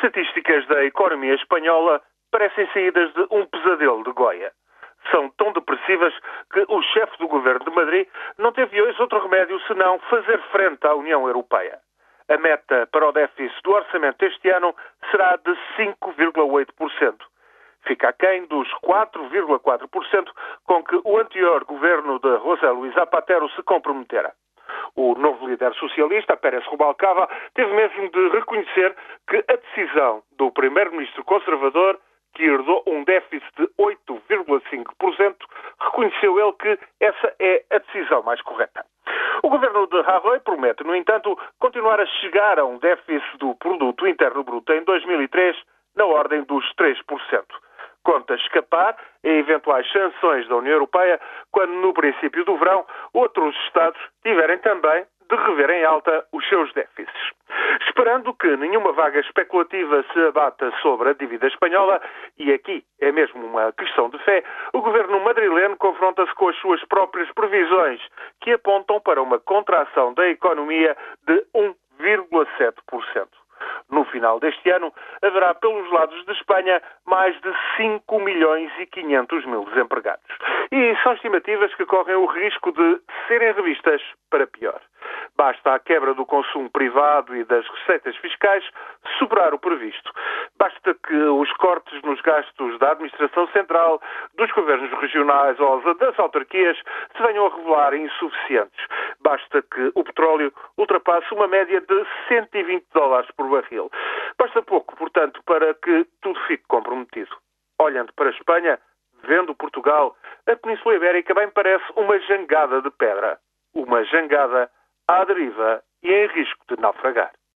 estatísticas da economia espanhola parecem saídas de um pesadelo de Goya. São tão depressivas que o chefe do governo de Madrid não teve hoje outro remédio senão fazer frente à União Europeia. A meta para o déficit do orçamento este ano será de 5,8%. Fica aquém dos 4,4% com que o anterior governo de José Luís Zapatero se comprometera. O novo líder socialista, Pérez Rubalcaba, teve mesmo de reconhecer que a decisão do primeiro-ministro conservador, que herdou um déficit de 8,5%, reconheceu ele que essa é a decisão mais correta. O governo de Rajoy promete, no entanto, continuar a chegar a um déficit do produto interno bruto em 2003 na ordem dos 3% conta escapar a eventuais sanções da União Europeia quando, no princípio do verão, outros Estados tiverem também de rever em alta os seus déficits. Esperando que nenhuma vaga especulativa se abata sobre a dívida espanhola, e aqui é mesmo uma questão de fé, o governo madrileno confronta-se com as suas próprias previsões, que apontam para uma contração da economia de 1,7%. No final deste ano, haverá pelos lados de Espanha mais de 5 milhões e 500 mil desempregados. E são estimativas que correm o risco de serem revistas para pior. Basta a quebra do consumo privado e das receitas fiscais superar o previsto. Basta que os cortes nos gastos da administração central, dos governos regionais ou das autarquias se venham a revelar insuficientes. Basta que o petróleo ultrapasse uma média de 120 dólares por barril. Basta pouco, portanto, para que tudo fique comprometido. Olhando para a Espanha, vendo Portugal, a Península Ibérica bem parece uma jangada de pedra. Uma jangada à deriva e em risco de naufragar.